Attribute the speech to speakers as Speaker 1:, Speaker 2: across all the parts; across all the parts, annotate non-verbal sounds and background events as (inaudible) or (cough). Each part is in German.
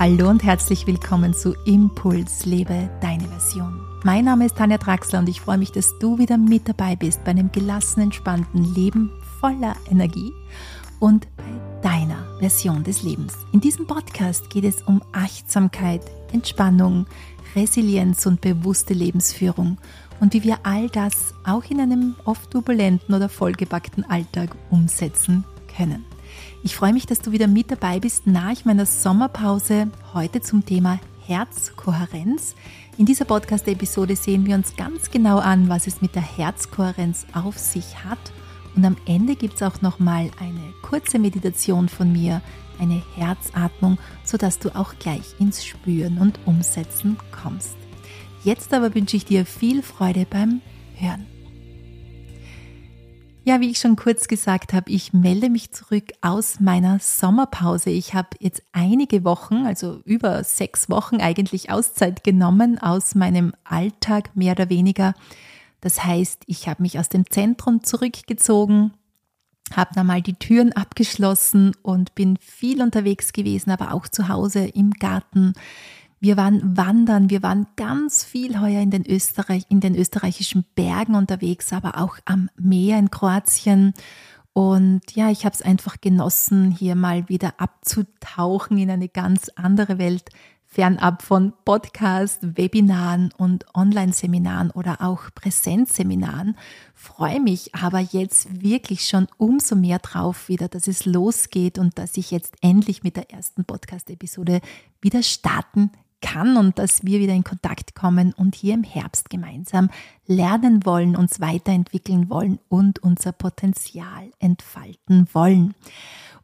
Speaker 1: Hallo und herzlich willkommen zu Impuls Lebe deine Version. Mein Name ist Tanja Draxler und ich freue mich, dass du wieder mit dabei bist bei einem gelassen, entspannten Leben voller Energie und bei deiner Version des Lebens. In diesem Podcast geht es um Achtsamkeit, Entspannung, Resilienz und bewusste Lebensführung und wie wir all das auch in einem oft turbulenten oder vollgepackten Alltag umsetzen können. Ich freue mich, dass du wieder mit dabei bist nach meiner Sommerpause heute zum Thema Herzkohärenz. In dieser Podcast-Episode sehen wir uns ganz genau an, was es mit der Herzkohärenz auf sich hat. Und am Ende gibt es auch nochmal eine kurze Meditation von mir, eine Herzatmung, sodass du auch gleich ins Spüren und Umsetzen kommst. Jetzt aber wünsche ich dir viel Freude beim Hören. Ja, wie ich schon kurz gesagt habe, ich melde mich zurück aus meiner Sommerpause. Ich habe jetzt einige Wochen, also über sechs Wochen eigentlich Auszeit genommen aus meinem Alltag mehr oder weniger. Das heißt, ich habe mich aus dem Zentrum zurückgezogen, habe dann mal die Türen abgeschlossen und bin viel unterwegs gewesen, aber auch zu Hause im Garten wir waren wandern, wir waren ganz viel heuer in den, Österreich, in den österreichischen Bergen unterwegs, aber auch am Meer in Kroatien. Und ja, ich habe es einfach genossen, hier mal wieder abzutauchen in eine ganz andere Welt, fernab von Podcast, Webinaren und Online-Seminaren oder auch Präsenzseminaren. Freue mich aber jetzt wirklich schon umso mehr drauf wieder, dass es losgeht und dass ich jetzt endlich mit der ersten Podcast-Episode wieder starten kann und dass wir wieder in Kontakt kommen und hier im Herbst gemeinsam lernen wollen, uns weiterentwickeln wollen und unser Potenzial entfalten wollen.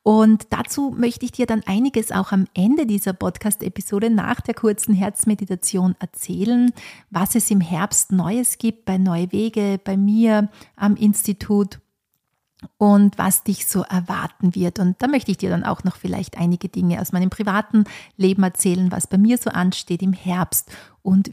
Speaker 1: Und dazu möchte ich dir dann einiges auch am Ende dieser Podcast-Episode nach der kurzen Herzmeditation erzählen, was es im Herbst Neues gibt bei Neue Wege, bei mir am Institut und was dich so erwarten wird. Und da möchte ich dir dann auch noch vielleicht einige Dinge aus meinem privaten Leben erzählen, was bei mir so ansteht im Herbst und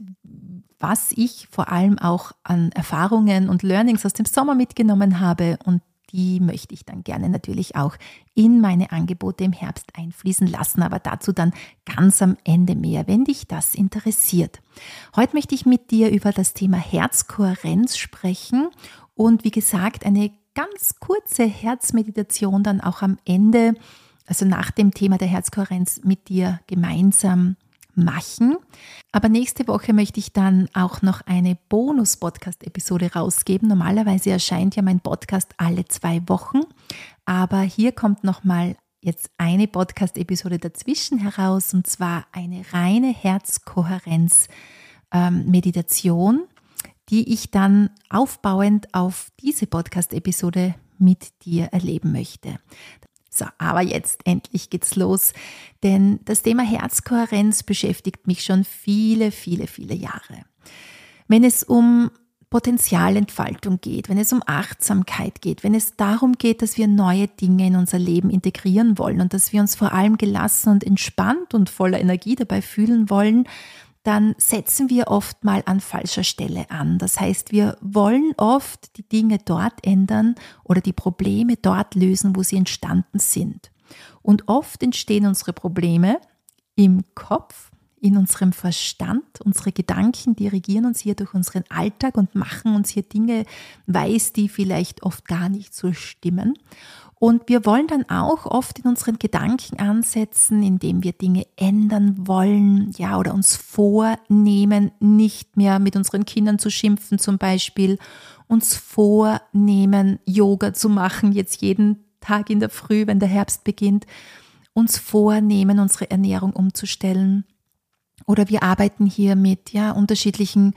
Speaker 1: was ich vor allem auch an Erfahrungen und Learnings aus dem Sommer mitgenommen habe und die möchte ich dann gerne natürlich auch in meine Angebote im Herbst einfließen lassen, aber dazu dann ganz am Ende mehr, wenn dich das interessiert. Heute möchte ich mit dir über das Thema Herzkohärenz sprechen und wie gesagt eine ganz kurze Herzmeditation dann auch am Ende, also nach dem Thema der Herzkohärenz mit dir gemeinsam machen. Aber nächste Woche möchte ich dann auch noch eine Bonus-Podcast-Episode rausgeben. Normalerweise erscheint ja mein Podcast alle zwei Wochen, aber hier kommt nochmal jetzt eine Podcast-Episode dazwischen heraus und zwar eine reine Herzkohärenz-Meditation. Die ich dann aufbauend auf diese Podcast-Episode mit dir erleben möchte. So, aber jetzt endlich geht's los, denn das Thema Herzkohärenz beschäftigt mich schon viele, viele, viele Jahre. Wenn es um Potenzialentfaltung geht, wenn es um Achtsamkeit geht, wenn es darum geht, dass wir neue Dinge in unser Leben integrieren wollen und dass wir uns vor allem gelassen und entspannt und voller Energie dabei fühlen wollen, dann setzen wir oft mal an falscher Stelle an. Das heißt, wir wollen oft die Dinge dort ändern oder die Probleme dort lösen, wo sie entstanden sind. Und oft entstehen unsere Probleme im Kopf, in unserem Verstand. Unsere Gedanken dirigieren uns hier durch unseren Alltag und machen uns hier Dinge weiß, die vielleicht oft gar nicht so stimmen. Und wir wollen dann auch oft in unseren Gedanken ansetzen, indem wir Dinge ändern wollen, ja, oder uns vornehmen, nicht mehr mit unseren Kindern zu schimpfen zum Beispiel, uns vornehmen, Yoga zu machen, jetzt jeden Tag in der Früh, wenn der Herbst beginnt, uns vornehmen, unsere Ernährung umzustellen. Oder wir arbeiten hier mit ja, unterschiedlichen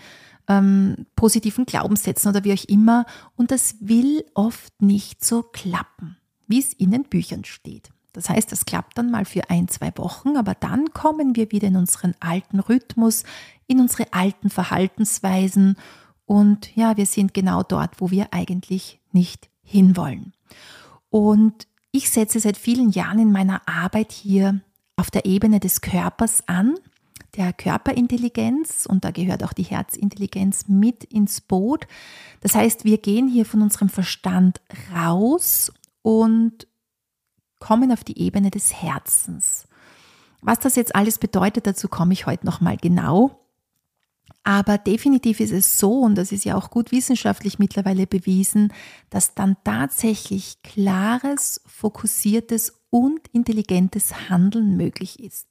Speaker 1: ähm, positiven Glaubenssätzen oder wie auch immer. Und das will oft nicht so klappen wie es in den Büchern steht. Das heißt, das klappt dann mal für ein, zwei Wochen, aber dann kommen wir wieder in unseren alten Rhythmus, in unsere alten Verhaltensweisen und ja, wir sind genau dort, wo wir eigentlich nicht hinwollen. Und ich setze seit vielen Jahren in meiner Arbeit hier auf der Ebene des Körpers an, der Körperintelligenz und da gehört auch die Herzintelligenz mit ins Boot. Das heißt, wir gehen hier von unserem Verstand raus und kommen auf die Ebene des Herzens. Was das jetzt alles bedeutet, dazu komme ich heute nochmal genau. Aber definitiv ist es so, und das ist ja auch gut wissenschaftlich mittlerweile bewiesen, dass dann tatsächlich klares, fokussiertes und intelligentes Handeln möglich ist.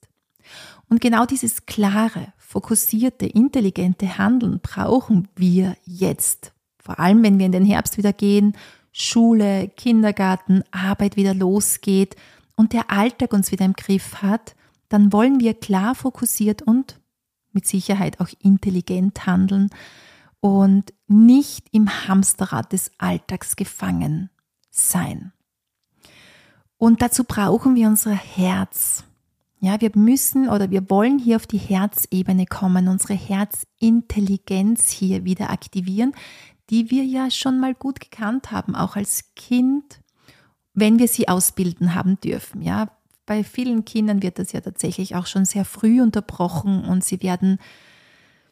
Speaker 1: Und genau dieses klare, fokussierte, intelligente Handeln brauchen wir jetzt. Vor allem, wenn wir in den Herbst wieder gehen, Schule, Kindergarten, Arbeit wieder losgeht und der Alltag uns wieder im Griff hat, dann wollen wir klar fokussiert und mit Sicherheit auch intelligent handeln und nicht im Hamsterrad des Alltags gefangen sein. Und dazu brauchen wir unser Herz. Ja, wir müssen oder wir wollen hier auf die Herzebene kommen, unsere Herzintelligenz hier wieder aktivieren, die wir ja schon mal gut gekannt haben, auch als Kind, wenn wir sie ausbilden haben dürfen. Ja, bei vielen Kindern wird das ja tatsächlich auch schon sehr früh unterbrochen und sie werden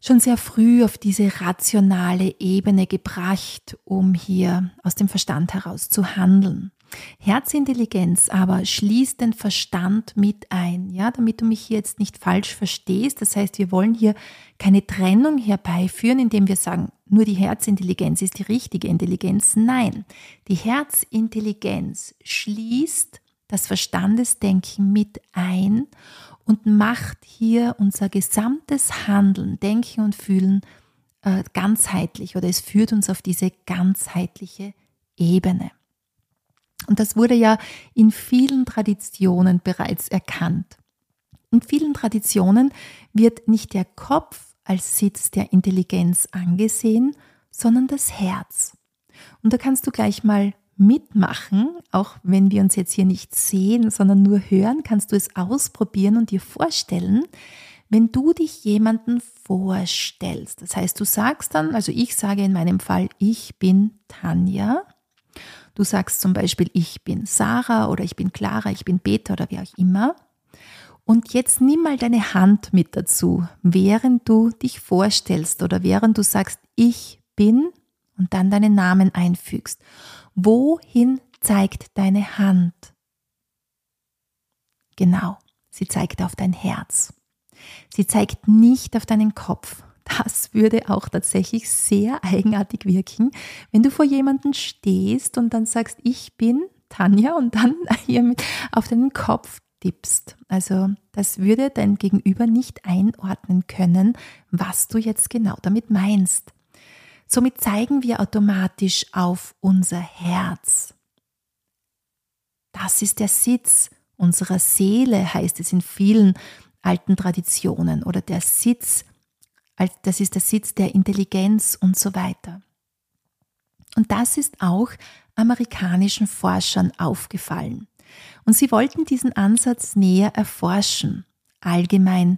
Speaker 1: schon sehr früh auf diese rationale Ebene gebracht, um hier aus dem Verstand heraus zu handeln. Herzintelligenz aber schließt den Verstand mit ein, ja, damit du mich hier jetzt nicht falsch verstehst. Das heißt, wir wollen hier keine Trennung herbeiführen, indem wir sagen, nur die Herzintelligenz ist die richtige Intelligenz. Nein, die Herzintelligenz schließt das Verstandesdenken mit ein und macht hier unser gesamtes Handeln, Denken und Fühlen äh, ganzheitlich oder es führt uns auf diese ganzheitliche Ebene. Und das wurde ja in vielen Traditionen bereits erkannt. In vielen Traditionen wird nicht der Kopf als Sitz der Intelligenz angesehen, sondern das Herz. Und da kannst du gleich mal mitmachen, auch wenn wir uns jetzt hier nicht sehen, sondern nur hören, kannst du es ausprobieren und dir vorstellen, wenn du dich jemanden vorstellst. Das heißt, du sagst dann, also ich sage in meinem Fall, ich bin Tanja. Du sagst zum Beispiel, ich bin Sarah oder ich bin Clara, ich bin Beta oder wie auch immer. Und jetzt nimm mal deine Hand mit dazu, während du dich vorstellst oder während du sagst, ich bin und dann deinen Namen einfügst. Wohin zeigt deine Hand? Genau, sie zeigt auf dein Herz. Sie zeigt nicht auf deinen Kopf. Das würde auch tatsächlich sehr eigenartig wirken, wenn du vor jemanden stehst und dann sagst, ich bin Tanja und dann (laughs) hier auf deinen Kopf tippst. Also das würde dein Gegenüber nicht einordnen können, was du jetzt genau damit meinst. Somit zeigen wir automatisch auf unser Herz. Das ist der Sitz unserer Seele, heißt es in vielen alten Traditionen, oder der Sitz, das ist der Sitz der Intelligenz und so weiter. Und das ist auch amerikanischen Forschern aufgefallen. Und sie wollten diesen Ansatz näher erforschen, allgemein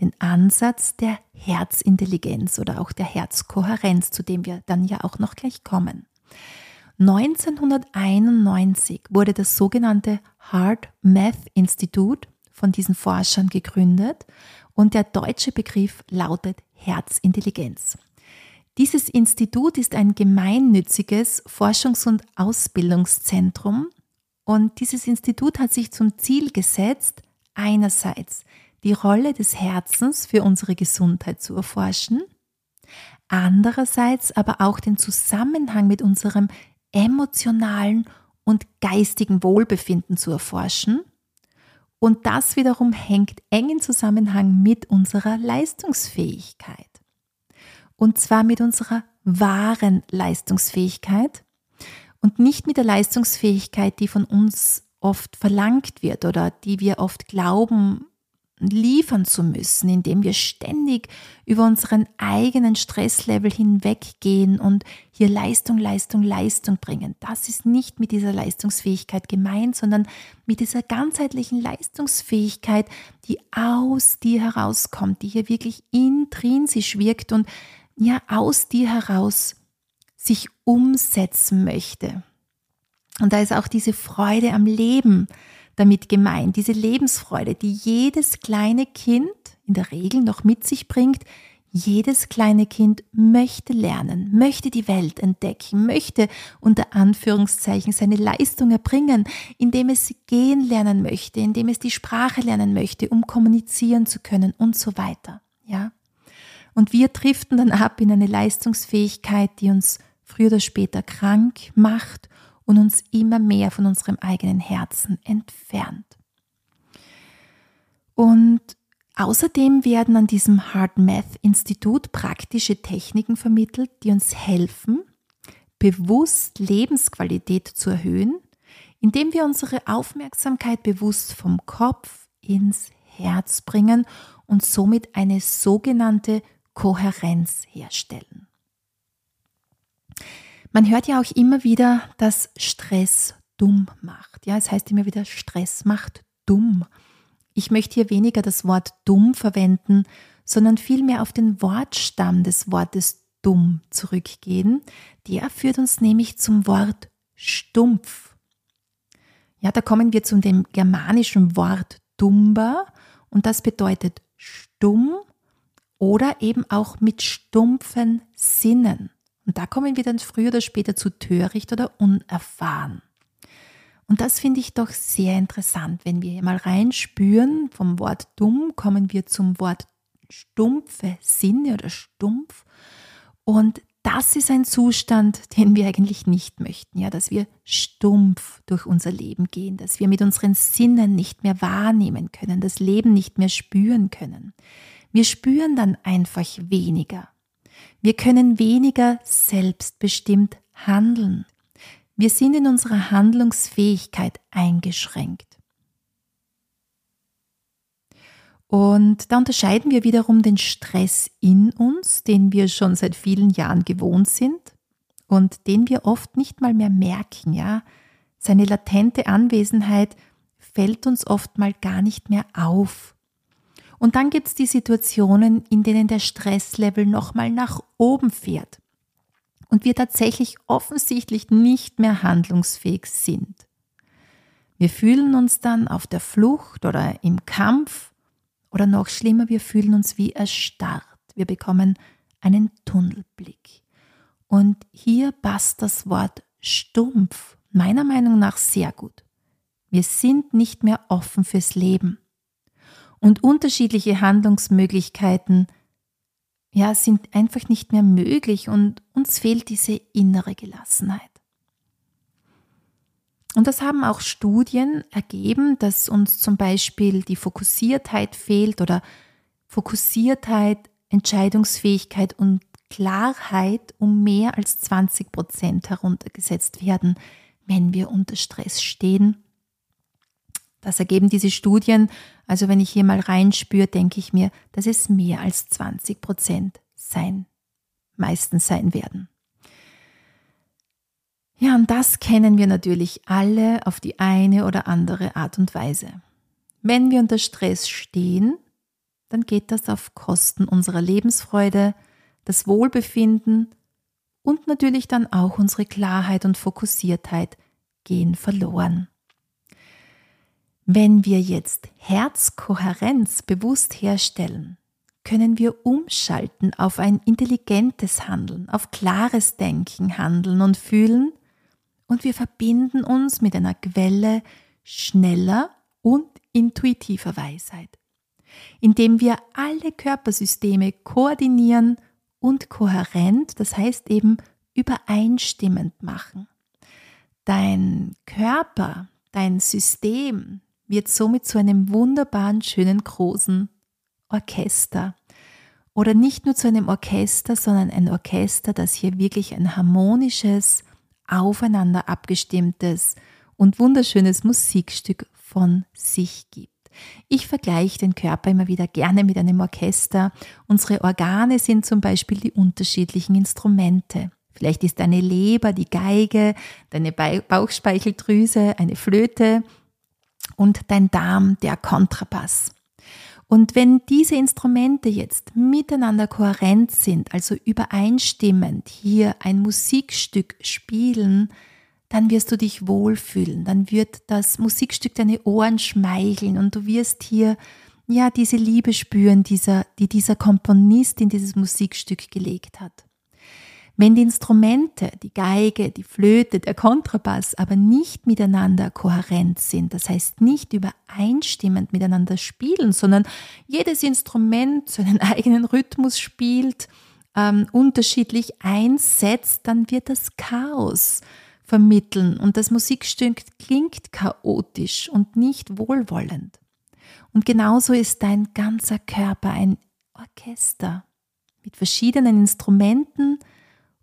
Speaker 1: den Ansatz der Herzintelligenz oder auch der Herzkohärenz, zu dem wir dann ja auch noch gleich kommen. 1991 wurde das sogenannte Heart Math Institute von diesen Forschern gegründet und der deutsche Begriff lautet Herzintelligenz. Dieses Institut ist ein gemeinnütziges Forschungs- und Ausbildungszentrum und dieses Institut hat sich zum Ziel gesetzt, einerseits die Rolle des Herzens für unsere Gesundheit zu erforschen, andererseits aber auch den Zusammenhang mit unserem emotionalen und geistigen Wohlbefinden zu erforschen. Und das wiederum hängt eng in Zusammenhang mit unserer Leistungsfähigkeit. Und zwar mit unserer wahren Leistungsfähigkeit und nicht mit der Leistungsfähigkeit, die von uns oft verlangt wird oder die wir oft glauben liefern zu müssen, indem wir ständig über unseren eigenen Stresslevel hinweggehen und hier Leistung, Leistung, Leistung bringen. Das ist nicht mit dieser Leistungsfähigkeit gemeint, sondern mit dieser ganzheitlichen Leistungsfähigkeit, die aus dir herauskommt, die hier wirklich intrinsisch wirkt und ja aus dir heraus sich umsetzen möchte. Und da ist auch diese Freude am Leben, damit gemeint, diese Lebensfreude, die jedes kleine Kind in der Regel noch mit sich bringt, Jedes kleine Kind möchte lernen, möchte die Welt entdecken, möchte unter Anführungszeichen seine Leistung erbringen, indem es gehen lernen möchte, indem es die Sprache lernen möchte, um kommunizieren zu können und so weiter. Ja? Und wir driften dann ab in eine Leistungsfähigkeit, die uns früher oder später krank macht und uns immer mehr von unserem eigenen Herzen entfernt. Und Außerdem werden an diesem Hard Math Institut praktische Techniken vermittelt, die uns helfen, bewusst Lebensqualität zu erhöhen, indem wir unsere Aufmerksamkeit bewusst vom Kopf ins Herz bringen und somit eine sogenannte Kohärenz herstellen. Man hört ja auch immer wieder, dass Stress dumm macht. Ja, es heißt immer wieder, Stress macht dumm. Ich möchte hier weniger das Wort dumm verwenden, sondern vielmehr auf den Wortstamm des Wortes dumm zurückgehen. Der führt uns nämlich zum Wort stumpf. Ja, da kommen wir zu dem germanischen Wort dumber und das bedeutet stumm oder eben auch mit stumpfen Sinnen. Und da kommen wir dann früher oder später zu töricht oder unerfahren. Und das finde ich doch sehr interessant. Wenn wir mal reinspüren, vom Wort dumm kommen wir zum Wort stumpfe Sinne oder stumpf. Und das ist ein Zustand, den wir eigentlich nicht möchten, ja, dass wir stumpf durch unser Leben gehen, dass wir mit unseren Sinnen nicht mehr wahrnehmen können, das Leben nicht mehr spüren können. Wir spüren dann einfach weniger. Wir können weniger selbstbestimmt handeln. Wir sind in unserer Handlungsfähigkeit eingeschränkt. Und da unterscheiden wir wiederum den Stress in uns, den wir schon seit vielen Jahren gewohnt sind und den wir oft nicht mal mehr merken, ja. Seine latente Anwesenheit fällt uns oft mal gar nicht mehr auf. Und dann gibt es die Situationen, in denen der Stresslevel nochmal nach oben fährt und wir tatsächlich offensichtlich nicht mehr handlungsfähig sind. Wir fühlen uns dann auf der Flucht oder im Kampf oder noch schlimmer, wir fühlen uns wie erstarrt. Wir bekommen einen Tunnelblick. Und hier passt das Wort stumpf meiner Meinung nach sehr gut. Wir sind nicht mehr offen fürs Leben. Und unterschiedliche Handlungsmöglichkeiten ja, sind einfach nicht mehr möglich und uns fehlt diese innere Gelassenheit. Und das haben auch Studien ergeben, dass uns zum Beispiel die Fokussiertheit fehlt oder Fokussiertheit, Entscheidungsfähigkeit und Klarheit um mehr als 20 Prozent heruntergesetzt werden, wenn wir unter Stress stehen. Das ergeben diese Studien also wenn ich hier mal reinspüre, denke ich mir, dass es mehr als 20 Prozent sein, meistens sein werden. Ja, und das kennen wir natürlich alle auf die eine oder andere Art und Weise. Wenn wir unter Stress stehen, dann geht das auf Kosten unserer Lebensfreude, das Wohlbefinden und natürlich dann auch unsere Klarheit und Fokussiertheit gehen verloren. Wenn wir jetzt Herzkohärenz bewusst herstellen, können wir umschalten auf ein intelligentes Handeln, auf klares Denken, Handeln und Fühlen und wir verbinden uns mit einer Quelle schneller und intuitiver Weisheit, indem wir alle Körpersysteme koordinieren und kohärent, das heißt eben übereinstimmend machen. Dein Körper, dein System, wird somit zu einem wunderbaren, schönen, großen Orchester. Oder nicht nur zu einem Orchester, sondern ein Orchester, das hier wirklich ein harmonisches, aufeinander abgestimmtes und wunderschönes Musikstück von sich gibt. Ich vergleiche den Körper immer wieder gerne mit einem Orchester. Unsere Organe sind zum Beispiel die unterschiedlichen Instrumente. Vielleicht ist deine Leber die Geige, deine Bauchspeicheldrüse eine Flöte, und dein Darm der Kontrabass. Und wenn diese Instrumente jetzt miteinander kohärent sind, also übereinstimmend hier ein Musikstück spielen, dann wirst du dich wohlfühlen, dann wird das Musikstück deine Ohren schmeicheln und du wirst hier ja diese Liebe spüren, dieser, die dieser Komponist in dieses Musikstück gelegt hat. Wenn die Instrumente, die Geige, die Flöte, der Kontrabass aber nicht miteinander kohärent sind, das heißt nicht übereinstimmend miteinander spielen, sondern jedes Instrument seinen (laughs) eigenen Rhythmus spielt, ähm, unterschiedlich einsetzt, dann wird das Chaos vermitteln und das Musikstück klingt chaotisch und nicht wohlwollend. Und genauso ist dein ganzer Körper ein Orchester mit verschiedenen Instrumenten,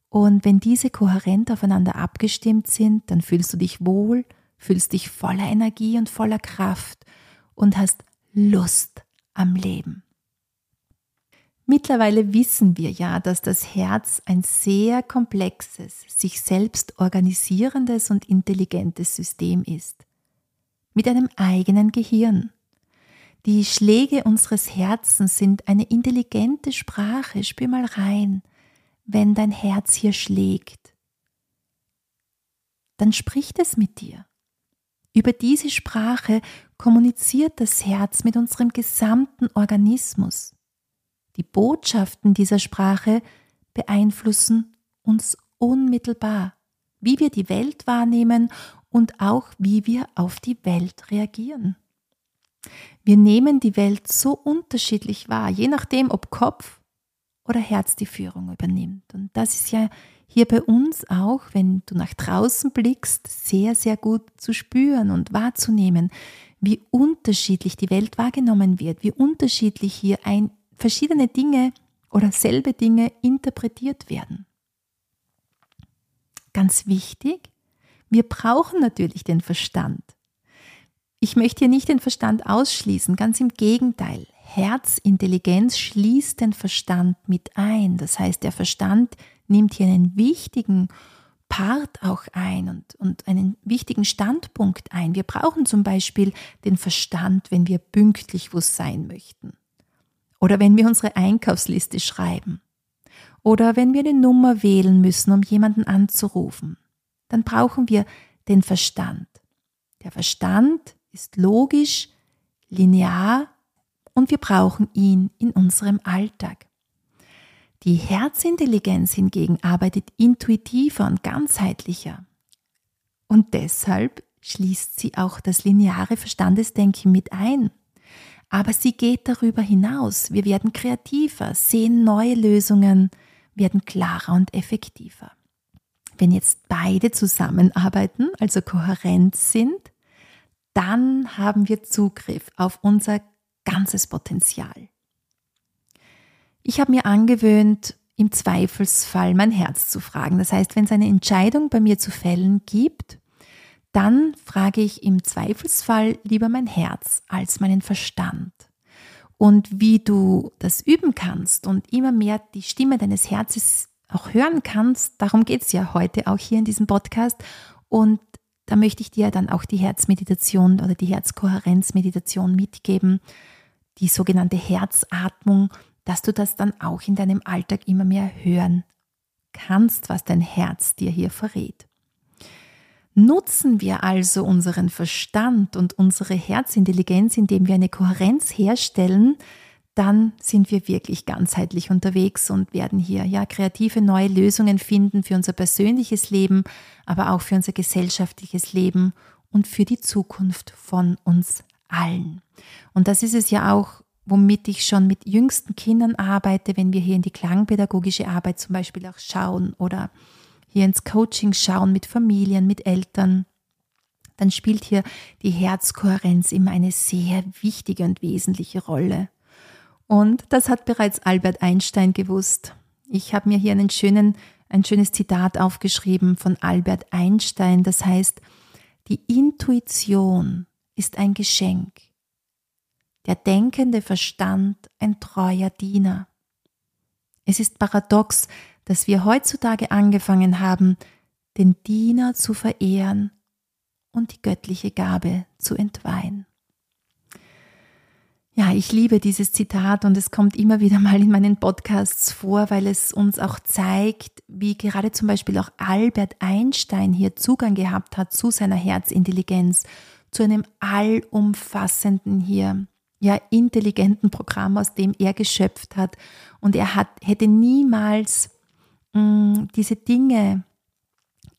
Speaker 1: und wenn diese kohärent aufeinander abgestimmt sind, dann fühlst du dich wohl, fühlst dich voller Energie und voller Kraft und hast Lust am Leben. Mittlerweile wissen wir ja, dass das Herz ein sehr komplexes, sich selbst organisierendes und intelligentes System ist. Mit einem eigenen Gehirn. Die Schläge unseres Herzens sind eine intelligente Sprache, spür mal rein wenn dein Herz hier schlägt, dann spricht es mit dir. Über diese Sprache kommuniziert das Herz mit unserem gesamten Organismus. Die Botschaften dieser Sprache beeinflussen uns unmittelbar, wie wir die Welt wahrnehmen und auch wie wir auf die Welt reagieren. Wir nehmen die Welt so unterschiedlich wahr, je nachdem, ob Kopf oder Herz die Führung übernimmt. Und das ist ja hier bei uns auch, wenn du nach draußen blickst, sehr, sehr gut zu spüren und wahrzunehmen, wie unterschiedlich die Welt wahrgenommen wird, wie unterschiedlich hier ein, verschiedene Dinge oder selbe Dinge interpretiert werden. Ganz wichtig, wir brauchen natürlich den Verstand. Ich möchte hier nicht den Verstand ausschließen, ganz im Gegenteil. Herzintelligenz schließt den Verstand mit ein. Das heißt, der Verstand nimmt hier einen wichtigen Part auch ein und, und einen wichtigen Standpunkt ein. Wir brauchen zum Beispiel den Verstand, wenn wir pünktlich wo sein möchten. Oder wenn wir unsere Einkaufsliste schreiben. Oder wenn wir eine Nummer wählen müssen, um jemanden anzurufen. Dann brauchen wir den Verstand. Der Verstand ist logisch, linear und wir brauchen ihn in unserem Alltag. Die Herzintelligenz hingegen arbeitet intuitiver und ganzheitlicher. Und deshalb schließt sie auch das lineare Verstandesdenken mit ein. Aber sie geht darüber hinaus. Wir werden kreativer, sehen neue Lösungen, werden klarer und effektiver. Wenn jetzt beide zusammenarbeiten, also kohärent sind, dann haben wir Zugriff auf unser ganzes Potenzial. Ich habe mir angewöhnt, im Zweifelsfall mein Herz zu fragen. Das heißt, wenn es eine Entscheidung bei mir zu fällen gibt, dann frage ich im Zweifelsfall lieber mein Herz als meinen Verstand. Und wie du das üben kannst und immer mehr die Stimme deines Herzens auch hören kannst, darum geht es ja heute auch hier in diesem Podcast. Und da möchte ich dir dann auch die Herzmeditation oder die Herzkohärenzmeditation mitgeben, die sogenannte Herzatmung, dass du das dann auch in deinem Alltag immer mehr hören kannst, was dein Herz dir hier verrät. Nutzen wir also unseren Verstand und unsere Herzintelligenz, indem wir eine Kohärenz herstellen, dann sind wir wirklich ganzheitlich unterwegs und werden hier ja kreative neue Lösungen finden für unser persönliches Leben, aber auch für unser gesellschaftliches Leben und für die Zukunft von uns allen. Und das ist es ja auch, womit ich schon mit jüngsten Kindern arbeite, wenn wir hier in die klangpädagogische Arbeit zum Beispiel auch schauen oder hier ins Coaching schauen mit Familien, mit Eltern, dann spielt hier die Herzkohärenz immer eine sehr wichtige und wesentliche Rolle. Und das hat bereits Albert Einstein gewusst. Ich habe mir hier einen schönen, ein schönes Zitat aufgeschrieben von Albert Einstein, das heißt, die Intuition ist ein Geschenk, der denkende Verstand ein treuer Diener. Es ist paradox, dass wir heutzutage angefangen haben, den Diener zu verehren und die göttliche Gabe zu entweihen. Ja, ich liebe dieses Zitat und es kommt immer wieder mal in meinen Podcasts vor, weil es uns auch zeigt, wie gerade zum Beispiel auch Albert Einstein hier Zugang gehabt hat zu seiner Herzintelligenz, zu einem allumfassenden hier ja, intelligenten Programm, aus dem er geschöpft hat. Und er hat, hätte niemals mh, mm, diese Dinge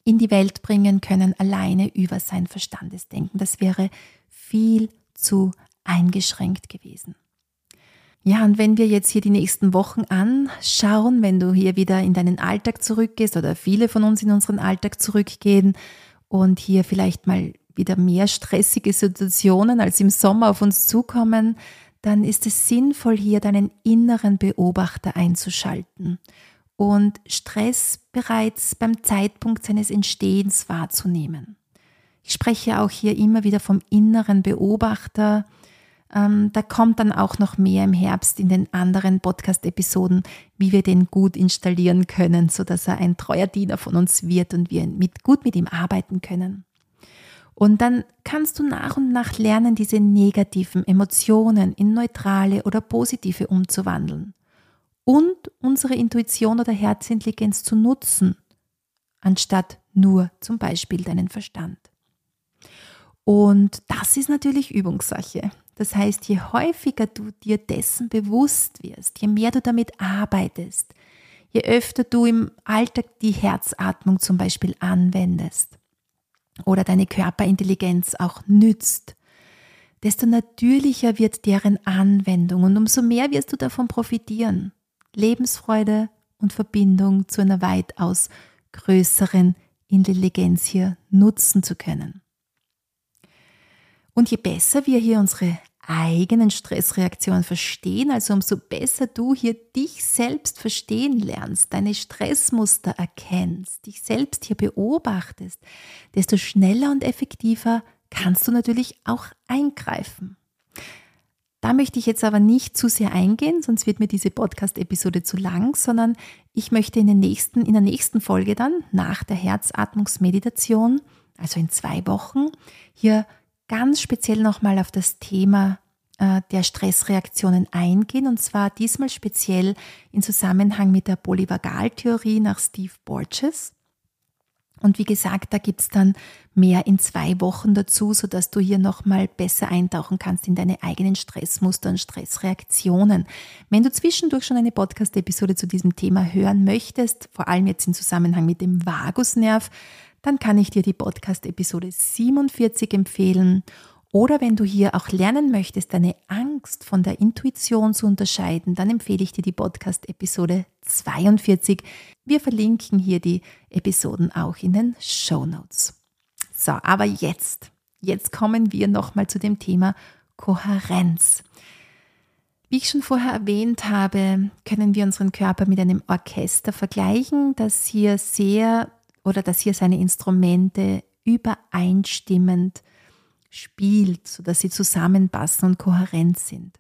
Speaker 1: in die Welt bringen können, alleine über sein Verstandesdenken. Das wäre viel zu eingeschränkt gewesen. Ja, und wenn wir jetzt hier die nächsten Wochen anschauen, wenn du hier wieder in deinen Alltag zurückgehst oder viele von uns in unseren Alltag zurückgehen und hier vielleicht mal wieder mehr stressige Situationen als im Sommer auf uns zukommen, dann ist es sinnvoll, hier deinen inneren Beobachter einzuschalten und Stress bereits beim Zeitpunkt seines Entstehens wahrzunehmen. Ich spreche auch hier immer wieder vom inneren Beobachter, ähm, da kommt dann auch noch mehr im Herbst in den anderen Podcast-Episoden, wie wir den gut installieren können, sodass er ein treuer Diener von uns wird und wir mit, gut mit ihm arbeiten können. Und dann kannst du nach und nach lernen, diese negativen Emotionen in neutrale oder positive umzuwandeln und unsere Intuition oder Herzintelligenz zu nutzen, anstatt nur zum Beispiel deinen Verstand. Und das ist natürlich Übungssache. Das heißt, je häufiger du dir dessen bewusst wirst, je mehr du damit arbeitest, je öfter du im Alltag die Herzatmung zum Beispiel anwendest oder deine Körperintelligenz auch nützt, desto natürlicher wird deren Anwendung und umso mehr wirst du davon profitieren. Lebensfreude und Verbindung zu einer weitaus größeren Intelligenz hier nutzen zu können. Und je besser wir hier unsere eigenen Stressreaktionen verstehen, also umso besser du hier dich selbst verstehen lernst, deine Stressmuster erkennst, dich selbst hier beobachtest, desto schneller und effektiver kannst du natürlich auch eingreifen. Da möchte ich jetzt aber nicht zu sehr eingehen, sonst wird mir diese Podcast-Episode zu lang, sondern ich möchte in, den nächsten, in der nächsten Folge dann nach der Herzatmungsmeditation, also in zwei Wochen, hier ganz speziell nochmal auf das Thema äh, der Stressreaktionen eingehen und zwar diesmal speziell in Zusammenhang mit der Polyvagaltheorie nach Steve Borges. Und wie gesagt, da gibt es dann mehr in zwei Wochen dazu, sodass du hier nochmal besser eintauchen kannst in deine eigenen Stressmuster und Stressreaktionen. Wenn du zwischendurch schon eine Podcast-Episode zu diesem Thema hören möchtest, vor allem jetzt im Zusammenhang mit dem Vagusnerv, dann kann ich dir die Podcast-Episode 47 empfehlen. Oder wenn du hier auch lernen möchtest, deine Angst von der Intuition zu unterscheiden, dann empfehle ich dir die Podcast-Episode 42. Wir verlinken hier die Episoden auch in den Show Notes. So, aber jetzt, jetzt kommen wir nochmal zu dem Thema Kohärenz. Wie ich schon vorher erwähnt habe, können wir unseren Körper mit einem Orchester vergleichen, das hier sehr oder dass hier seine Instrumente übereinstimmend spielt, sodass sie zusammenpassen und kohärent sind.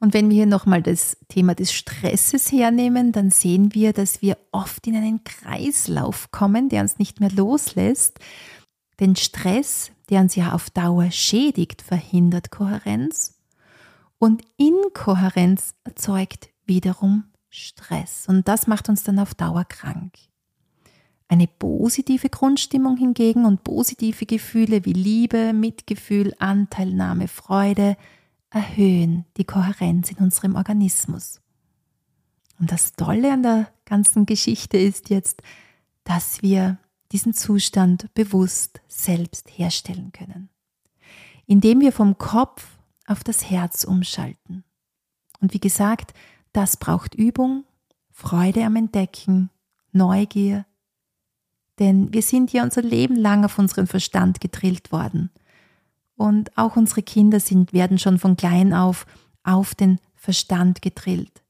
Speaker 1: Und wenn wir hier nochmal das Thema des Stresses hernehmen, dann sehen wir, dass wir oft in einen Kreislauf kommen, der uns nicht mehr loslässt. Denn Stress, der uns ja auf Dauer schädigt, verhindert Kohärenz. Und Inkohärenz erzeugt wiederum Stress. Und das macht uns dann auf Dauer krank. Eine positive Grundstimmung hingegen und positive Gefühle wie Liebe, Mitgefühl, Anteilnahme, Freude erhöhen die Kohärenz in unserem Organismus. Und das Tolle an der ganzen Geschichte ist jetzt, dass wir diesen Zustand bewusst selbst herstellen können, indem wir vom Kopf auf das Herz umschalten. Und wie gesagt, das braucht Übung, Freude am Entdecken, Neugier, denn wir sind ja unser Leben lang auf unseren Verstand gedrillt worden. Und auch unsere Kinder sind, werden schon von klein auf auf den Verstand gedrillt.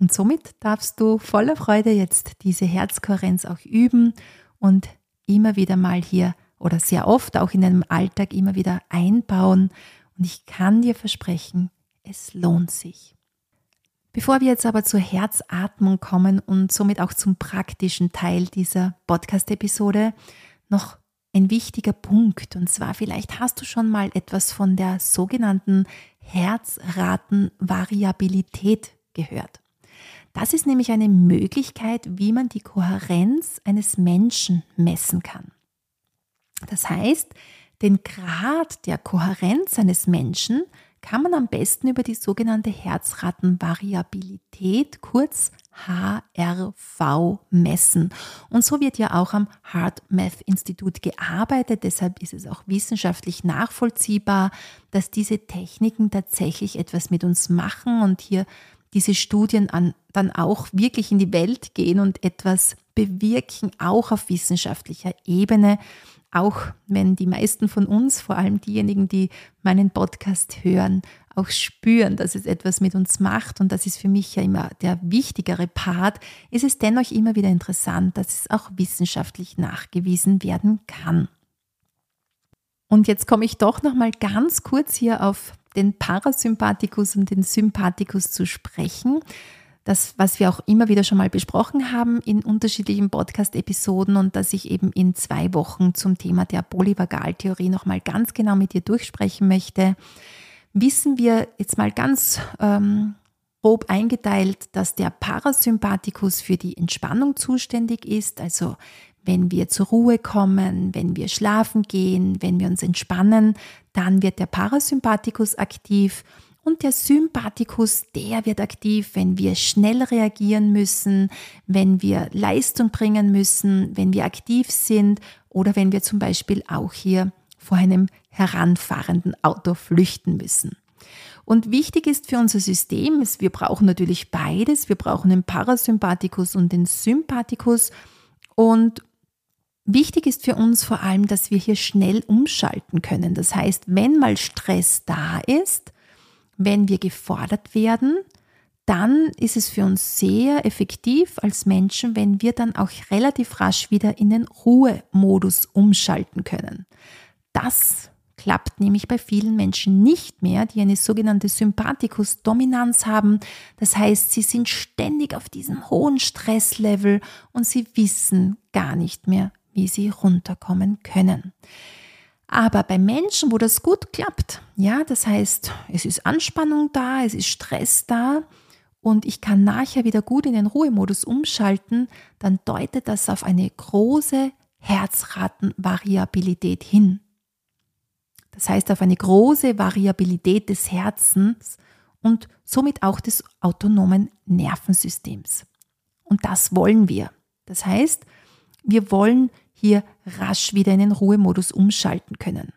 Speaker 1: Und somit darfst du voller Freude jetzt diese Herzkohärenz auch üben und immer wieder mal hier oder sehr oft auch in deinem Alltag immer wieder einbauen. Und ich kann dir versprechen, es lohnt sich. Bevor wir jetzt aber zur Herzatmung kommen und somit auch zum praktischen Teil dieser Podcast-Episode, noch ein wichtiger Punkt. Und zwar vielleicht hast du schon mal etwas von der sogenannten Herzratenvariabilität gehört. Das ist nämlich eine Möglichkeit, wie man die Kohärenz eines Menschen messen kann. Das heißt, den Grad der Kohärenz eines Menschen kann man am besten über die sogenannte Herzratenvariabilität, kurz HRV, messen. Und so wird ja auch am Heart Math Institut gearbeitet. Deshalb ist es auch wissenschaftlich nachvollziehbar, dass diese Techniken tatsächlich etwas mit uns machen und hier diese Studien an, dann auch wirklich in die Welt gehen und etwas bewirken, auch auf wissenschaftlicher Ebene auch wenn die meisten von uns, vor allem diejenigen, die meinen Podcast hören, auch spüren, dass es etwas mit uns macht. Und das ist für mich ja immer der wichtigere Part, ist es dennoch immer wieder interessant, dass es auch wissenschaftlich nachgewiesen werden kann. Und jetzt komme ich doch noch mal ganz kurz hier auf den Parasympathikus und den Sympathikus zu sprechen das, was wir auch immer wieder schon mal besprochen haben in unterschiedlichen Podcast-Episoden und dass ich eben in zwei Wochen zum Thema der Polyvagaltheorie nochmal ganz genau mit dir durchsprechen möchte, wissen wir jetzt mal ganz ähm, grob eingeteilt, dass der Parasympathikus für die Entspannung zuständig ist, also wenn wir zur Ruhe kommen, wenn wir schlafen gehen, wenn wir uns entspannen, dann wird der Parasympathikus aktiv und der Sympathikus, der wird aktiv, wenn wir schnell reagieren müssen, wenn wir Leistung bringen müssen, wenn wir aktiv sind oder wenn wir zum Beispiel auch hier vor einem heranfahrenden Auto flüchten müssen. Und wichtig ist für unser System, ist, wir brauchen natürlich beides. Wir brauchen den Parasympathikus und den Sympathikus. Und wichtig ist für uns vor allem, dass wir hier schnell umschalten können. Das heißt, wenn mal Stress da ist, wenn wir gefordert werden, dann ist es für uns sehr effektiv als Menschen, wenn wir dann auch relativ rasch wieder in den Ruhemodus umschalten können. Das klappt nämlich bei vielen Menschen nicht mehr, die eine sogenannte Sympathikus-Dominanz haben. Das heißt, sie sind ständig auf diesem hohen Stresslevel und sie wissen gar nicht mehr, wie sie runterkommen können. Aber bei Menschen, wo das gut klappt, ja, das heißt, es ist Anspannung da, es ist Stress da und ich kann nachher wieder gut in den Ruhemodus umschalten, dann deutet das auf eine große Herzratenvariabilität hin. Das heißt auf eine große Variabilität des Herzens und somit auch des autonomen Nervensystems. Und das wollen wir. Das heißt, wir wollen hier rasch wieder in den Ruhemodus umschalten können.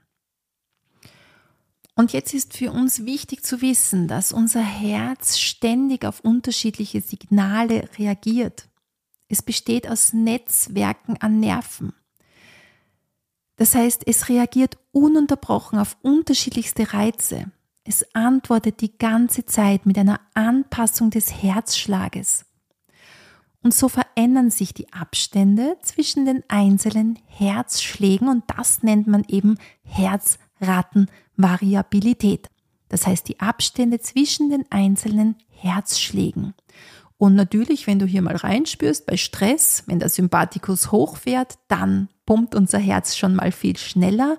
Speaker 1: Und jetzt ist für uns wichtig zu wissen, dass unser Herz ständig auf unterschiedliche Signale reagiert. Es besteht aus Netzwerken an Nerven. Das heißt, es reagiert ununterbrochen auf unterschiedlichste Reize. Es antwortet die ganze Zeit mit einer Anpassung des Herzschlages. Und so verändern sich die Abstände zwischen den einzelnen Herzschlägen und das nennt man eben Herzratenvariabilität. Das heißt die Abstände zwischen den einzelnen Herzschlägen. Und natürlich, wenn du hier mal reinspürst bei Stress, wenn der Sympathikus hochfährt, dann pumpt unser Herz schon mal viel schneller.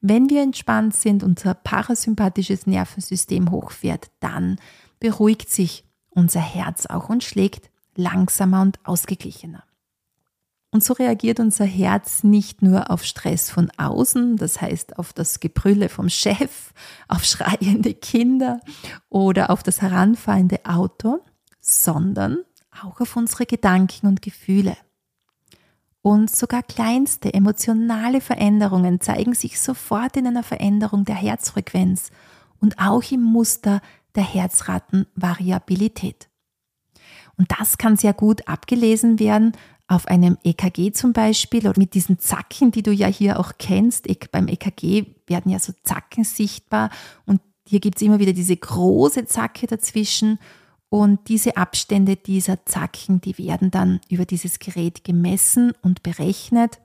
Speaker 1: Wenn wir entspannt sind, unser parasympathisches Nervensystem hochfährt, dann beruhigt sich unser Herz auch und schlägt langsamer und ausgeglichener. Und so reagiert unser Herz nicht nur auf Stress von außen, das heißt auf das Gebrülle vom Chef, (laughs) auf schreiende Kinder oder auf das heranfallende Auto, sondern auch auf unsere Gedanken und Gefühle. Und sogar kleinste emotionale Veränderungen zeigen sich sofort in einer Veränderung der Herzfrequenz und auch im Muster der Herzratenvariabilität. Und das kann sehr gut abgelesen werden auf einem EKG zum Beispiel oder mit diesen Zacken, die du ja hier auch kennst. Beim EKG werden ja so Zacken sichtbar und hier gibt es immer wieder diese große Zacke dazwischen und diese Abstände dieser Zacken, die werden dann über dieses Gerät gemessen und berechnet.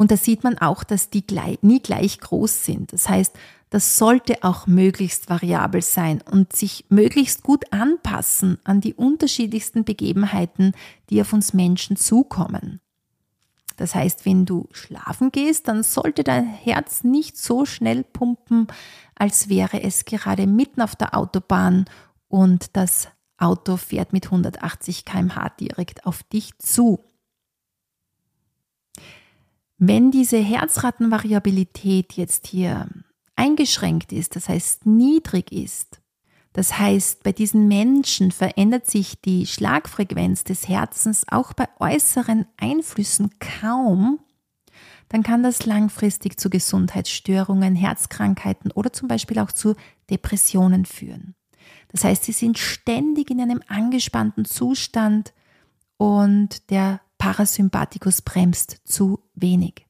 Speaker 1: Und da sieht man auch, dass die nie gleich groß sind. Das heißt, das sollte auch möglichst variabel sein und sich möglichst gut anpassen an die unterschiedlichsten Begebenheiten, die auf uns Menschen zukommen. Das heißt, wenn du schlafen gehst, dann sollte dein Herz nicht so schnell pumpen, als wäre es gerade mitten auf der Autobahn und das Auto fährt mit 180 km/h direkt auf dich zu. Wenn diese Herzratenvariabilität jetzt hier eingeschränkt ist, das heißt niedrig ist, das heißt, bei diesen Menschen verändert sich die Schlagfrequenz des Herzens auch bei äußeren Einflüssen kaum, dann kann das langfristig zu Gesundheitsstörungen, Herzkrankheiten oder zum Beispiel auch zu Depressionen führen. Das heißt, sie sind ständig in einem angespannten Zustand und der Parasympathikus bremst zu wenig.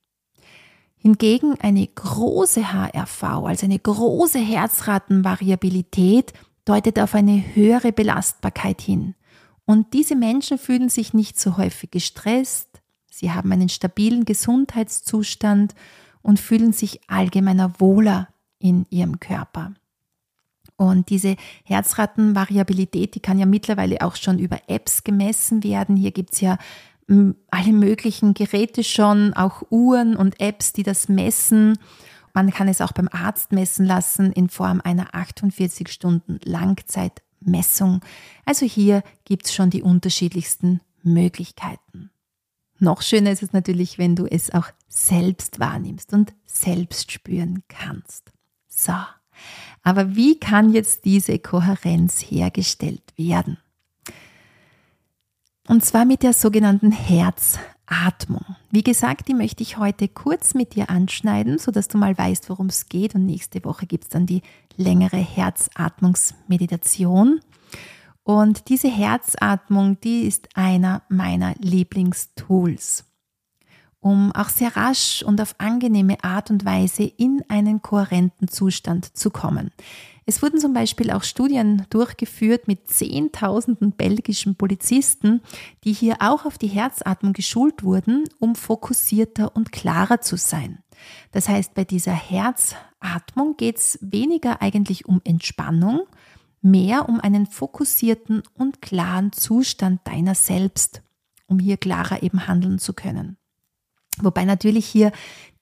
Speaker 1: Hingegen eine große HRV, also eine große Herzratenvariabilität, deutet auf eine höhere Belastbarkeit hin. Und diese Menschen fühlen sich nicht so häufig gestresst, sie haben einen stabilen Gesundheitszustand und fühlen sich allgemeiner wohler in ihrem Körper. Und diese Herzratenvariabilität, die kann ja mittlerweile auch schon über Apps gemessen werden. Hier gibt es ja alle möglichen Geräte schon, auch Uhren und Apps, die das messen. Man kann es auch beim Arzt messen lassen in Form einer 48 Stunden Langzeitmessung. Also hier gibt es schon die unterschiedlichsten Möglichkeiten. Noch schöner ist es natürlich, wenn du es auch selbst wahrnimmst und selbst spüren kannst. So, aber wie kann jetzt diese Kohärenz hergestellt werden? Und zwar mit der sogenannten Herzatmung. Wie gesagt, die möchte ich heute kurz mit dir anschneiden, sodass du mal weißt, worum es geht. Und nächste Woche gibt es dann die längere Herzatmungsmeditation. Und diese Herzatmung, die ist einer meiner Lieblingstools, um auch sehr rasch und auf angenehme Art und Weise in einen kohärenten Zustand zu kommen. Es wurden zum Beispiel auch Studien durchgeführt mit Zehntausenden belgischen Polizisten, die hier auch auf die Herzatmung geschult wurden, um fokussierter und klarer zu sein. Das heißt, bei dieser Herzatmung geht es weniger eigentlich um Entspannung, mehr um einen fokussierten und klaren Zustand deiner selbst, um hier klarer eben handeln zu können. Wobei natürlich hier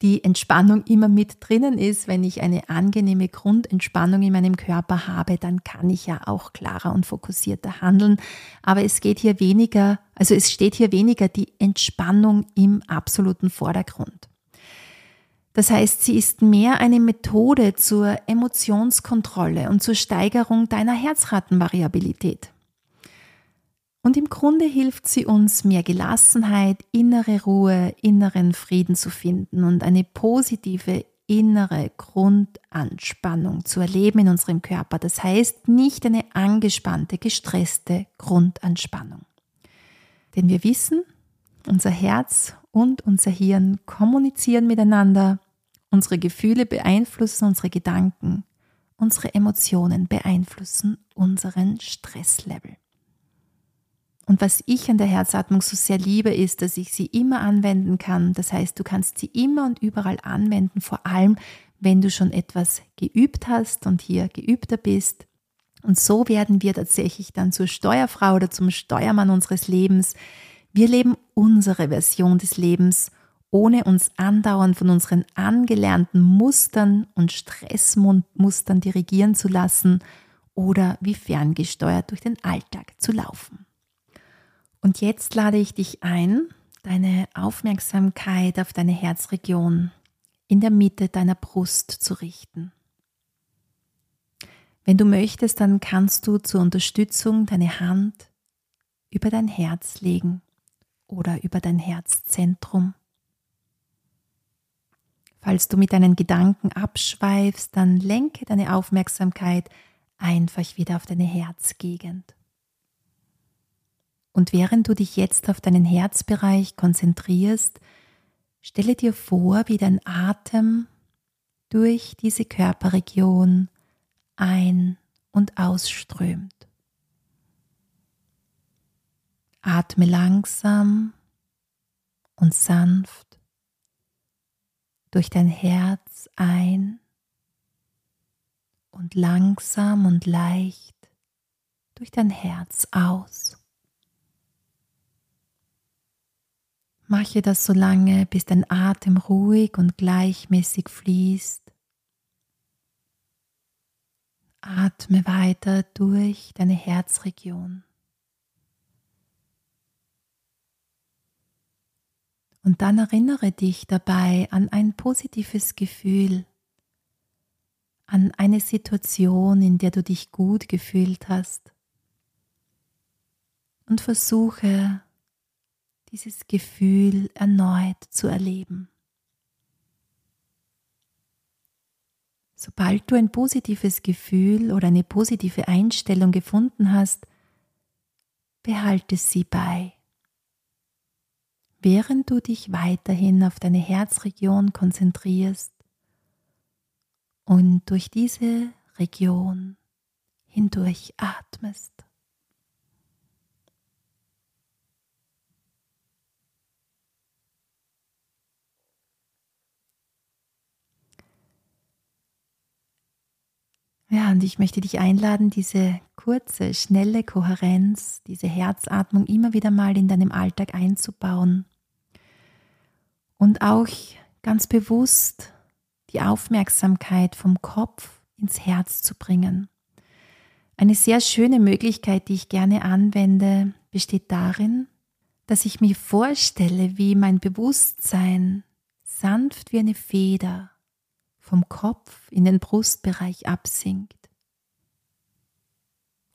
Speaker 1: die Entspannung immer mit drinnen ist. Wenn ich eine angenehme Grundentspannung in meinem Körper habe, dann kann ich ja auch klarer und fokussierter handeln. Aber es geht hier weniger, also es steht hier weniger die Entspannung im absoluten Vordergrund. Das heißt, sie ist mehr eine Methode zur Emotionskontrolle und zur Steigerung deiner Herzratenvariabilität. Und im Grunde hilft sie uns, mehr Gelassenheit, innere Ruhe, inneren Frieden zu finden und eine positive innere Grundanspannung zu erleben in unserem Körper. Das heißt nicht eine angespannte, gestresste Grundanspannung. Denn wir wissen, unser Herz und unser Hirn kommunizieren miteinander, unsere Gefühle beeinflussen unsere Gedanken, unsere Emotionen beeinflussen unseren Stresslevel. Und was ich an der Herzatmung so sehr liebe, ist, dass ich sie immer anwenden kann. Das heißt, du kannst sie immer und überall anwenden, vor allem wenn du schon etwas geübt hast und hier geübter bist. Und so werden wir tatsächlich dann zur Steuerfrau oder zum Steuermann unseres Lebens. Wir leben unsere Version des Lebens, ohne uns andauernd von unseren angelernten Mustern und Stressmustern dirigieren zu lassen oder wie ferngesteuert durch den Alltag zu laufen. Und jetzt lade ich dich ein, deine Aufmerksamkeit auf deine Herzregion in der Mitte deiner Brust zu richten. Wenn du möchtest, dann kannst du zur Unterstützung deine Hand über dein Herz legen oder über dein Herzzentrum. Falls du mit deinen Gedanken abschweifst, dann lenke deine Aufmerksamkeit einfach wieder auf deine Herzgegend. Und während du dich jetzt auf deinen Herzbereich konzentrierst, stelle dir vor, wie dein Atem durch diese Körperregion ein- und ausströmt. Atme langsam und sanft durch dein Herz ein und langsam und leicht durch dein Herz aus. Mache das so lange, bis dein Atem ruhig und gleichmäßig fließt. Atme weiter durch deine Herzregion. Und dann erinnere dich dabei an ein positives Gefühl, an eine Situation, in der du dich gut gefühlt hast und versuche dieses Gefühl erneut zu erleben. Sobald du ein positives Gefühl oder eine positive Einstellung gefunden hast, behalte sie bei, während du dich weiterhin auf deine Herzregion konzentrierst und durch diese Region hindurch atmest. Ja, und ich möchte dich einladen, diese kurze, schnelle Kohärenz, diese Herzatmung immer wieder mal in deinem Alltag einzubauen und auch ganz bewusst die Aufmerksamkeit vom Kopf ins Herz zu bringen. Eine sehr schöne Möglichkeit, die ich gerne anwende, besteht darin, dass ich mir vorstelle, wie mein Bewusstsein sanft wie eine Feder vom Kopf in den Brustbereich absinkt.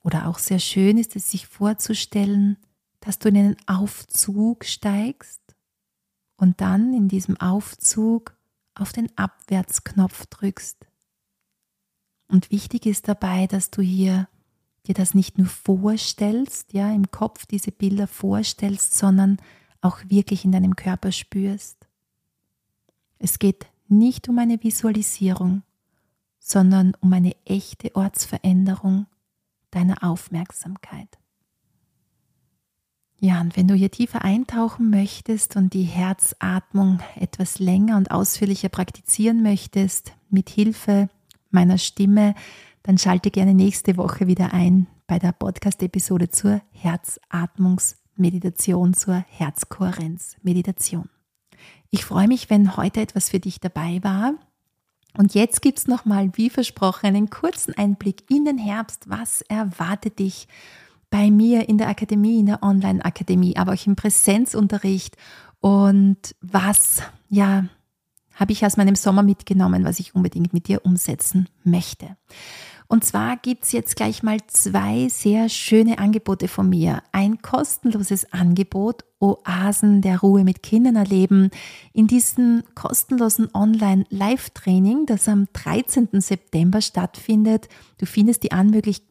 Speaker 1: Oder auch sehr schön ist es sich vorzustellen, dass du in einen Aufzug steigst und dann in diesem Aufzug auf den Abwärtsknopf drückst. Und wichtig ist dabei, dass du hier dir das nicht nur vorstellst, ja, im Kopf diese Bilder vorstellst, sondern auch wirklich in deinem Körper spürst. Es geht nicht um eine Visualisierung, sondern um eine echte Ortsveränderung deiner Aufmerksamkeit. Ja, und wenn du hier tiefer eintauchen möchtest und die Herzatmung etwas länger und ausführlicher praktizieren möchtest, mit Hilfe meiner Stimme, dann schalte gerne nächste Woche wieder ein bei der Podcast-Episode zur Herzatmungsmeditation, zur Herzkohärenzmeditation. Ich freue mich, wenn heute etwas für dich dabei war. Und jetzt gibt es nochmal, wie versprochen, einen kurzen Einblick in den Herbst. Was erwartet dich bei mir in der Akademie, in der Online-Akademie, aber auch im Präsenzunterricht? Und was, ja, habe ich aus meinem Sommer mitgenommen, was ich unbedingt mit dir umsetzen möchte? Und zwar gibt es jetzt gleich mal zwei sehr schöne Angebote von mir. Ein kostenloses Angebot, Oasen der Ruhe mit Kindern erleben, in diesem kostenlosen Online-Live-Training, das am 13. September stattfindet. Du findest die,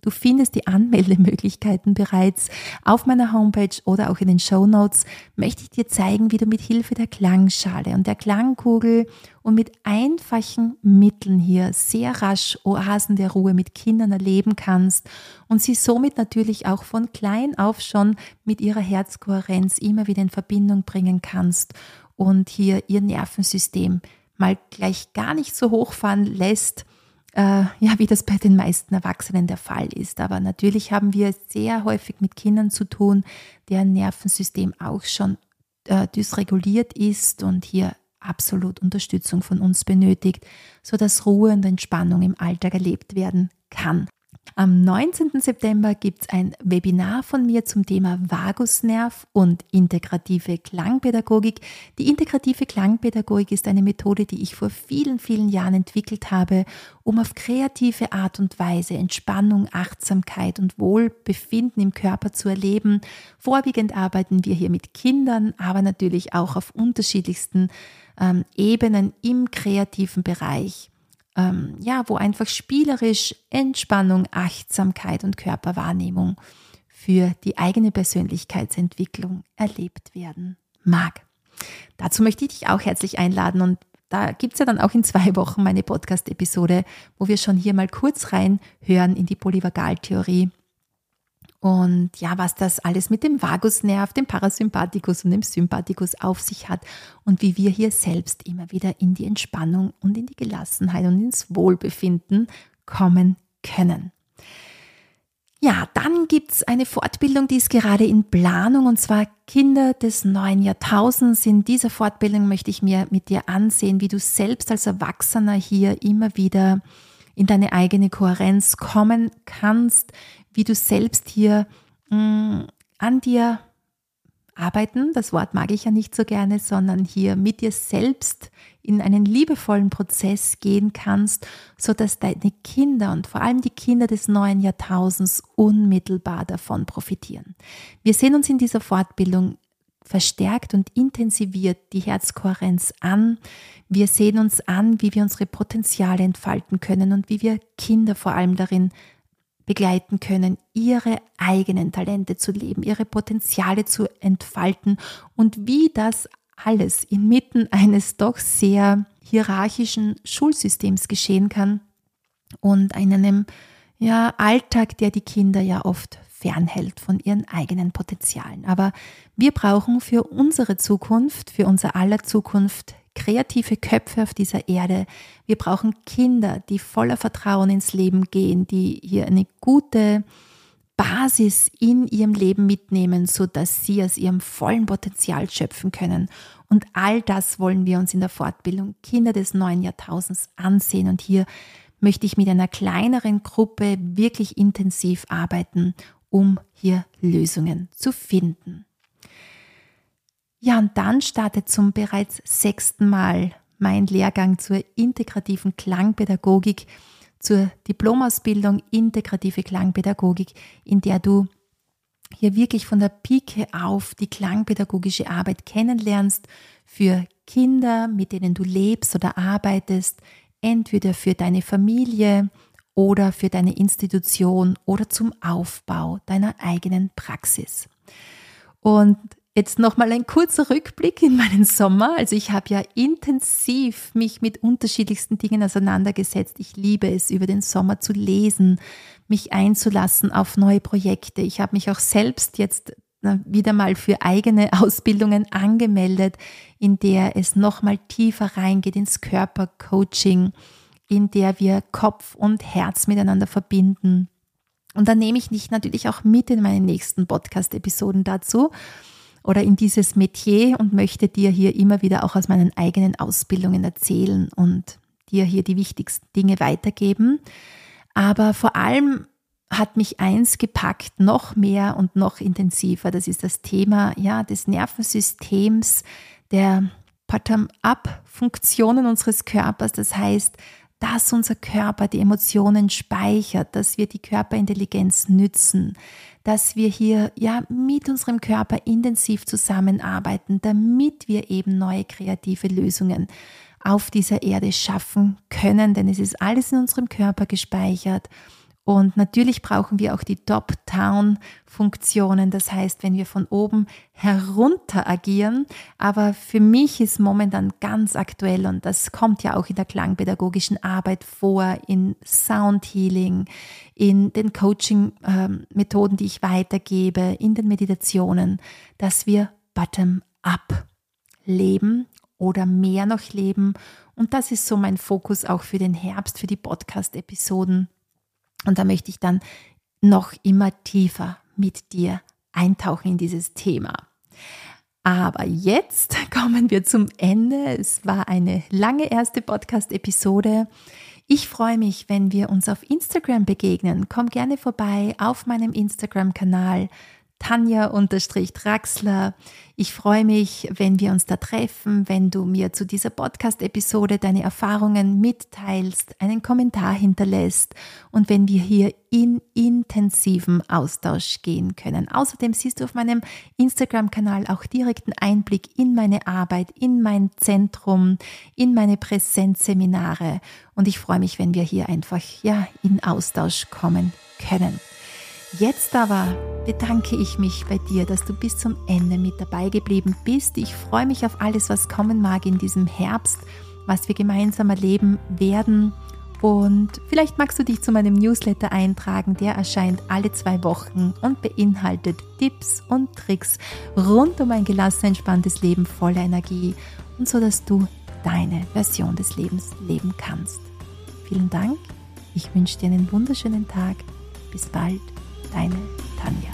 Speaker 1: du findest die Anmeldemöglichkeiten bereits auf meiner Homepage oder auch in den Show Notes. Möchte ich dir zeigen, wie du mit Hilfe der Klangschale und der Klangkugel und mit einfachen Mitteln hier sehr rasch Oasen der Ruhe mit Kindern erleben kannst und sie somit natürlich auch von klein auf schon mit ihrer Herzkohärenz immer wieder in Verbindung bringen kannst und hier ihr Nervensystem mal gleich gar nicht so hochfahren lässt, äh, ja, wie das bei den meisten Erwachsenen der Fall ist. Aber natürlich haben wir sehr häufig mit Kindern zu tun, deren Nervensystem auch schon äh, dysreguliert ist und hier absolut Unterstützung von uns benötigt, sodass Ruhe und Entspannung im Alltag erlebt werden kann. Am 19. September gibt es ein Webinar von mir zum Thema Vagusnerv und integrative Klangpädagogik. Die integrative Klangpädagogik ist eine Methode, die ich vor vielen, vielen Jahren entwickelt habe, um auf kreative Art und Weise Entspannung, Achtsamkeit und Wohlbefinden im Körper zu erleben. Vorwiegend arbeiten wir hier mit Kindern, aber natürlich auch auf unterschiedlichsten ähm, Ebenen im kreativen Bereich ähm, ja, wo einfach spielerisch Entspannung, Achtsamkeit und Körperwahrnehmung für die eigene Persönlichkeitsentwicklung erlebt werden mag. Dazu möchte ich dich auch herzlich einladen und da gibt es ja dann auch in zwei Wochen meine Podcast-Episode, wo wir schon hier mal kurz reinhören in die Polyvagaltheorie und ja, was das alles mit dem Vagusnerv, dem Parasympathikus und dem Sympathikus auf sich hat und wie wir hier selbst immer wieder in die Entspannung und in die Gelassenheit und ins Wohlbefinden kommen können. Ja, dann gibt es eine Fortbildung, die ist gerade in Planung und zwar Kinder des neuen Jahrtausends. In dieser Fortbildung möchte ich mir mit dir ansehen, wie du selbst als Erwachsener hier immer wieder in deine eigene Kohärenz kommen kannst, wie du selbst hier mh, mm, an dir arbeiten, das Wort mag ich ja nicht so gerne, sondern hier mit dir selbst in einen liebevollen Prozess gehen kannst, so dass deine Kinder und vor allem die Kinder des neuen Jahrtausends unmittelbar davon profitieren. Wir sehen uns in dieser Fortbildung verstärkt und intensiviert die Herzkohärenz an. Wir sehen uns an, wie wir unsere Potenziale entfalten können und wie wir Kinder vor allem darin begleiten können, ihre eigenen Talente zu leben, ihre Potenziale zu entfalten und wie das alles inmitten eines doch sehr hierarchischen Schulsystems geschehen kann und einem ja, Alltag, der die Kinder ja oft fernhält von ihren eigenen Potenzialen. Aber wir brauchen für unsere Zukunft, für unser aller Zukunft kreative Köpfe auf dieser Erde. Wir brauchen Kinder, die voller Vertrauen ins Leben gehen, die hier eine gute Basis in ihrem Leben mitnehmen, sodass sie aus ihrem vollen Potenzial schöpfen können. Und all das wollen wir uns in der Fortbildung Kinder des neuen Jahrtausends ansehen. Und hier möchte ich mit einer kleineren Gruppe wirklich intensiv arbeiten, um hier Lösungen zu finden. Ja, und dann startet zum bereits sechsten Mal mein Lehrgang zur integrativen Klangpädagogik, zur Diplomausbildung integrative Klangpädagogik, in der du hier wirklich von der Pike auf die klangpädagogische Arbeit kennenlernst für Kinder, mit denen du lebst oder arbeitest, entweder für deine Familie oder für deine Institution oder zum Aufbau deiner eigenen Praxis. Und Jetzt nochmal ein kurzer Rückblick in meinen Sommer. Also ich habe ja intensiv mich mit unterschiedlichsten Dingen auseinandergesetzt. Ich liebe es, über den Sommer zu lesen, mich einzulassen auf neue Projekte. Ich habe mich auch selbst jetzt wieder mal für eigene Ausbildungen angemeldet, in der es nochmal tiefer reingeht ins Körpercoaching, in der wir Kopf und Herz miteinander verbinden. Und da nehme ich dich natürlich auch mit in meine nächsten Podcast-Episoden dazu oder in dieses Metier und möchte dir hier immer wieder auch aus meinen eigenen Ausbildungen erzählen und dir hier die wichtigsten Dinge weitergeben. Aber vor allem hat mich eins gepackt, noch mehr und noch intensiver. Das ist das Thema ja, des Nervensystems, der Bottom-up-Funktionen unseres Körpers. Das heißt, dass unser Körper die Emotionen speichert, dass wir die Körperintelligenz nützen, dass wir hier ja mit unserem Körper intensiv zusammenarbeiten, damit wir eben neue kreative Lösungen auf dieser Erde schaffen können, denn es ist alles in unserem Körper gespeichert und natürlich brauchen wir auch die Top-Down-Funktionen, das heißt, wenn wir von oben herunter agieren. Aber für mich ist momentan ganz aktuell und das kommt ja auch in der klangpädagogischen Arbeit vor, in Sound Healing, in den Coaching-Methoden, die ich weitergebe, in den Meditationen, dass wir bottom-up leben oder mehr noch leben. Und das ist so mein Fokus auch für den Herbst, für die Podcast-Episoden und da möchte ich dann noch immer tiefer mit dir eintauchen in dieses Thema. Aber jetzt (laughs) kommen wir zum Ende. Es war eine lange erste Podcast-Episode. Ich freue mich, wenn wir uns auf Instagram begegnen. Komm gerne vorbei auf meinem Instagram-Kanal Tanja-Draxler. Ich freue mich, wenn wir uns da treffen, wenn du mir zu dieser Podcast-Episode deine Erfahrungen mitteilst, einen Kommentar hinterlässt und wenn wir hier in intensiven Austausch gehen können. Außerdem siehst du auf meinem Instagram-Kanal auch direkten Einblick in meine Arbeit, in mein Zentrum, in meine Präsenzseminare und ich freue mich, wenn wir hier einfach ja in Austausch kommen können. Jetzt aber bedanke ich mich bei dir, dass du bis zum Ende mit dabei geblieben bist. Ich freue mich auf alles, was kommen mag in diesem Herbst, was wir gemeinsam erleben werden. Und vielleicht magst du dich zu meinem Newsletter eintragen, der erscheint alle zwei Wochen und beinhaltet Tipps und Tricks rund um ein gelassen, entspanntes Leben voller Energie und so, dass du deine Version des Lebens leben kannst. Vielen Dank. Ich wünsche dir einen wunderschönen Tag. Bis bald deine Tanja.